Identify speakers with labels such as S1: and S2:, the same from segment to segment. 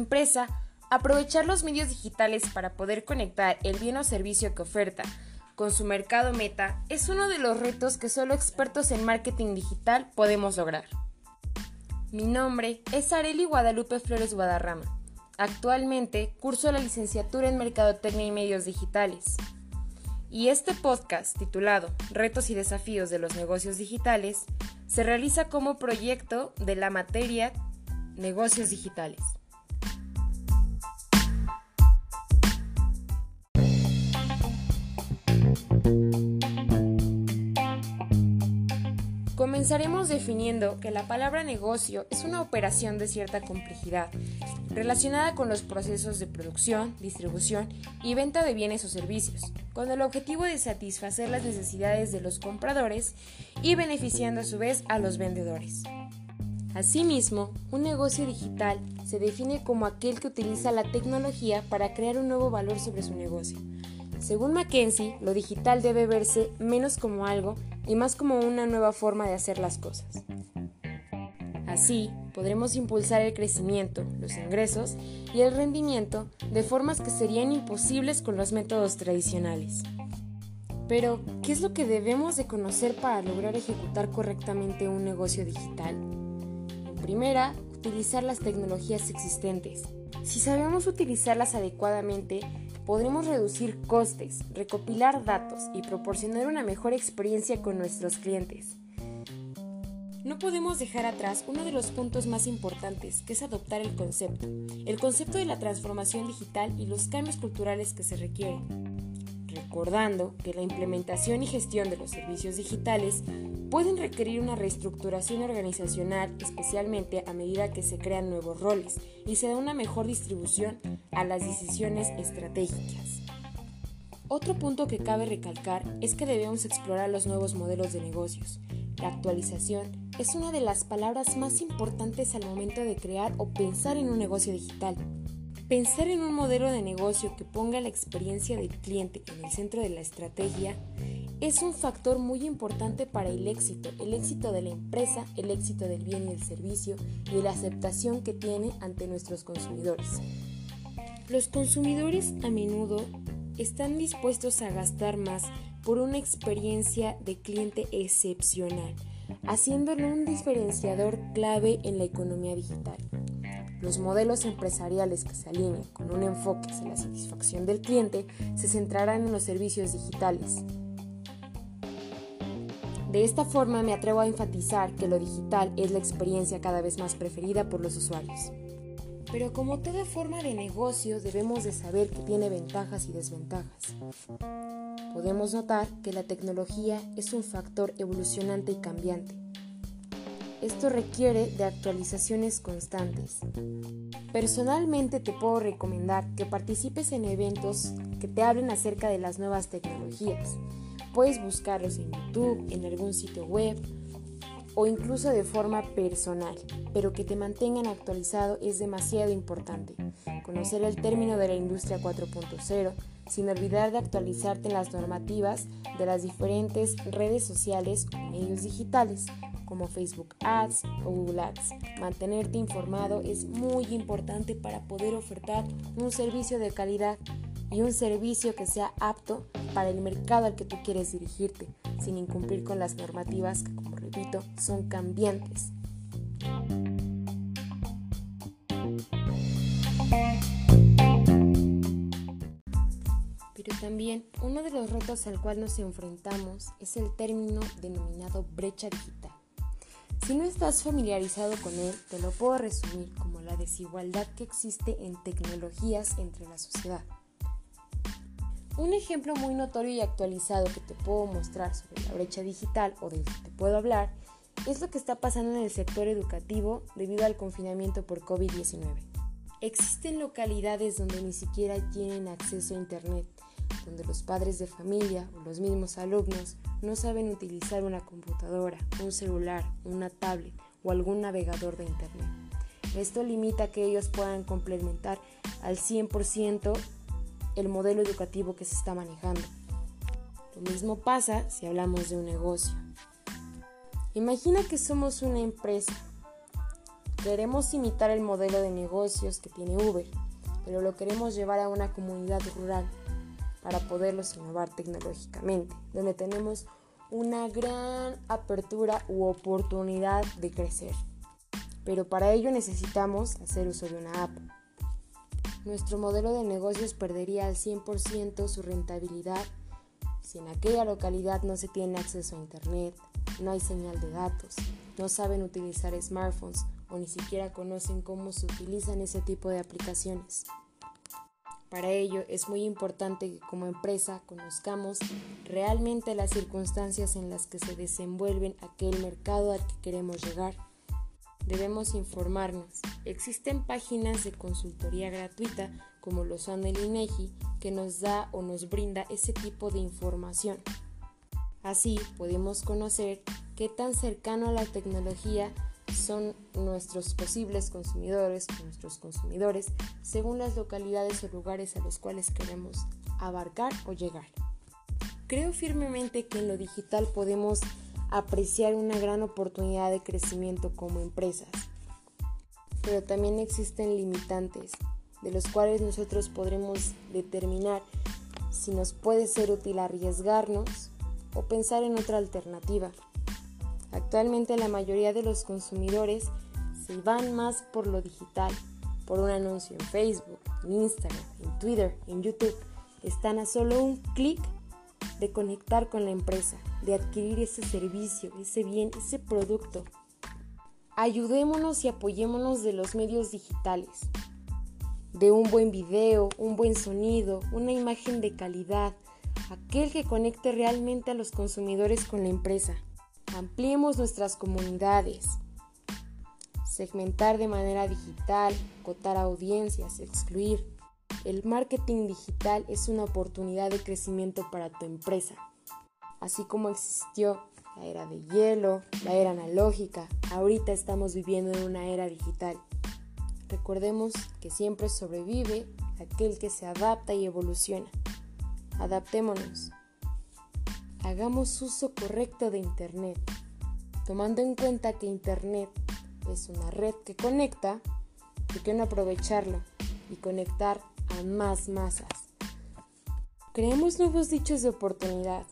S1: empresa, aprovechar los medios digitales para poder conectar el bien o servicio que oferta con su mercado meta es uno de los retos que solo expertos en marketing digital podemos lograr. Mi nombre es Areli Guadalupe Flores Guadarrama. Actualmente curso la licenciatura en Mercadotecnia y Medios Digitales. Y este podcast, titulado Retos y Desafíos de los Negocios Digitales, se realiza como proyecto de la materia Negocios Digitales. Comenzaremos definiendo que la palabra negocio es una operación de cierta complejidad relacionada con los procesos de producción, distribución y venta de bienes o servicios, con el objetivo de satisfacer las necesidades de los compradores y beneficiando a su vez a los vendedores. Asimismo, un negocio digital se define como aquel que utiliza la tecnología para crear un nuevo valor sobre su negocio. Según McKenzie, lo digital debe verse menos como algo y más como una nueva forma de hacer las cosas. Así, podremos impulsar el crecimiento, los ingresos y el rendimiento de formas que serían imposibles con los métodos tradicionales. Pero, ¿qué es lo que debemos de conocer para lograr ejecutar correctamente un negocio digital? En primera, utilizar las tecnologías existentes. Si sabemos utilizarlas adecuadamente, podremos reducir costes, recopilar datos y proporcionar una mejor experiencia con nuestros clientes. No podemos dejar atrás uno de los puntos más importantes, que es adoptar el concepto, el concepto de la transformación digital y los cambios culturales que se requieren. Recordando que la implementación y gestión de los servicios digitales pueden requerir una reestructuración organizacional, especialmente a medida que se crean nuevos roles y se da una mejor distribución a las decisiones estratégicas. Otro punto que cabe recalcar es que debemos explorar los nuevos modelos de negocios. La actualización es una de las palabras más importantes al momento de crear o pensar en un negocio digital. Pensar en un modelo de negocio que ponga la experiencia del cliente en el centro de la estrategia es un factor muy importante para el éxito, el éxito de la empresa, el éxito del bien y el servicio y la aceptación que tiene ante nuestros consumidores. Los consumidores a menudo están dispuestos a gastar más por una experiencia de cliente excepcional haciéndolo un diferenciador clave en la economía digital. Los modelos empresariales que se alineen con un enfoque hacia la satisfacción del cliente se centrarán en los servicios digitales. De esta forma me atrevo a enfatizar que lo digital es la experiencia cada vez más preferida por los usuarios. Pero como toda forma de negocio debemos de saber que tiene ventajas y desventajas. Podemos notar que la tecnología es un factor evolucionante y cambiante. Esto requiere de actualizaciones constantes. Personalmente te puedo recomendar que participes en eventos que te hablen acerca de las nuevas tecnologías. Puedes buscarlos en YouTube, en algún sitio web o incluso de forma personal, pero que te mantengan actualizado es demasiado importante. Conocer el término de la industria 4.0, sin olvidar de actualizarte en las normativas de las diferentes redes sociales o medios digitales, como Facebook Ads o Google Ads. Mantenerte informado es muy importante para poder ofertar un servicio de calidad y un servicio que sea apto para el mercado al que tú quieres dirigirte, sin incumplir con las normativas que, como repito, son cambiantes. Pero también uno de los retos al cual nos enfrentamos es el término denominado brecha digital. Si no estás familiarizado con él, te lo puedo resumir como la desigualdad que existe en tecnologías entre la sociedad. Un ejemplo muy notorio y actualizado que te puedo mostrar sobre la brecha digital o del que te puedo hablar es lo que está pasando en el sector educativo debido al confinamiento por COVID-19. Existen localidades donde ni siquiera tienen acceso a Internet, donde los padres de familia o los mismos alumnos no saben utilizar una computadora, un celular, una tablet o algún navegador de Internet. Esto limita que ellos puedan complementar al 100% el modelo educativo que se está manejando. Lo mismo pasa si hablamos de un negocio. Imagina que somos una empresa Queremos imitar el modelo de negocios que tiene Uber, pero lo queremos llevar a una comunidad rural para poderlos innovar tecnológicamente, donde tenemos una gran apertura u oportunidad de crecer. Pero para ello necesitamos hacer uso de una app. Nuestro modelo de negocios perdería al 100% su rentabilidad si en aquella localidad no se tiene acceso a Internet, no hay señal de datos, no saben utilizar smartphones o ni siquiera conocen cómo se utilizan ese tipo de aplicaciones. Para ello es muy importante que como empresa conozcamos realmente las circunstancias en las que se desenvuelven aquel mercado al que queremos llegar. Debemos informarnos. Existen páginas de consultoría gratuita como lo son el INEGI que nos da o nos brinda ese tipo de información. Así podemos conocer qué tan cercano a la tecnología son nuestros posibles consumidores, nuestros consumidores, según las localidades o lugares a los cuales queremos abarcar o llegar. Creo firmemente que en lo digital podemos apreciar una gran oportunidad de crecimiento como empresas, pero también existen limitantes de los cuales nosotros podremos determinar si nos puede ser útil arriesgarnos o pensar en otra alternativa. Actualmente la mayoría de los consumidores se van más por lo digital, por un anuncio en Facebook, en Instagram, en Twitter, en YouTube. Están a solo un clic de conectar con la empresa, de adquirir ese servicio, ese bien, ese producto. Ayudémonos y apoyémonos de los medios digitales, de un buen video, un buen sonido, una imagen de calidad, aquel que conecte realmente a los consumidores con la empresa. Ampliemos nuestras comunidades. Segmentar de manera digital, cotar audiencias, excluir. El marketing digital es una oportunidad de crecimiento para tu empresa. Así como existió la era de hielo, la era analógica, ahorita estamos viviendo en una era digital. Recordemos que siempre sobrevive aquel que se adapta y evoluciona. Adaptémonos. Hagamos uso correcto de Internet, tomando en cuenta que Internet es una red que conecta, ¿por qué no aprovecharlo y conectar a más masas? Creemos nuevos dichos de oportunidad.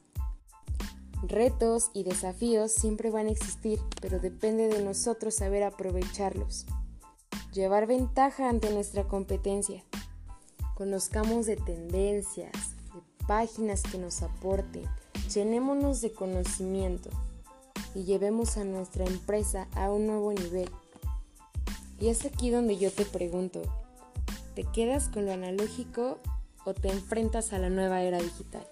S1: Retos y desafíos siempre van a existir, pero depende de nosotros saber aprovecharlos. Llevar ventaja ante nuestra competencia. Conozcamos de tendencias, de páginas que nos aporten, Llenémonos de conocimiento y llevemos a nuestra empresa a un nuevo nivel. Y es aquí donde yo te pregunto, ¿te quedas con lo analógico o te enfrentas a la nueva era digital?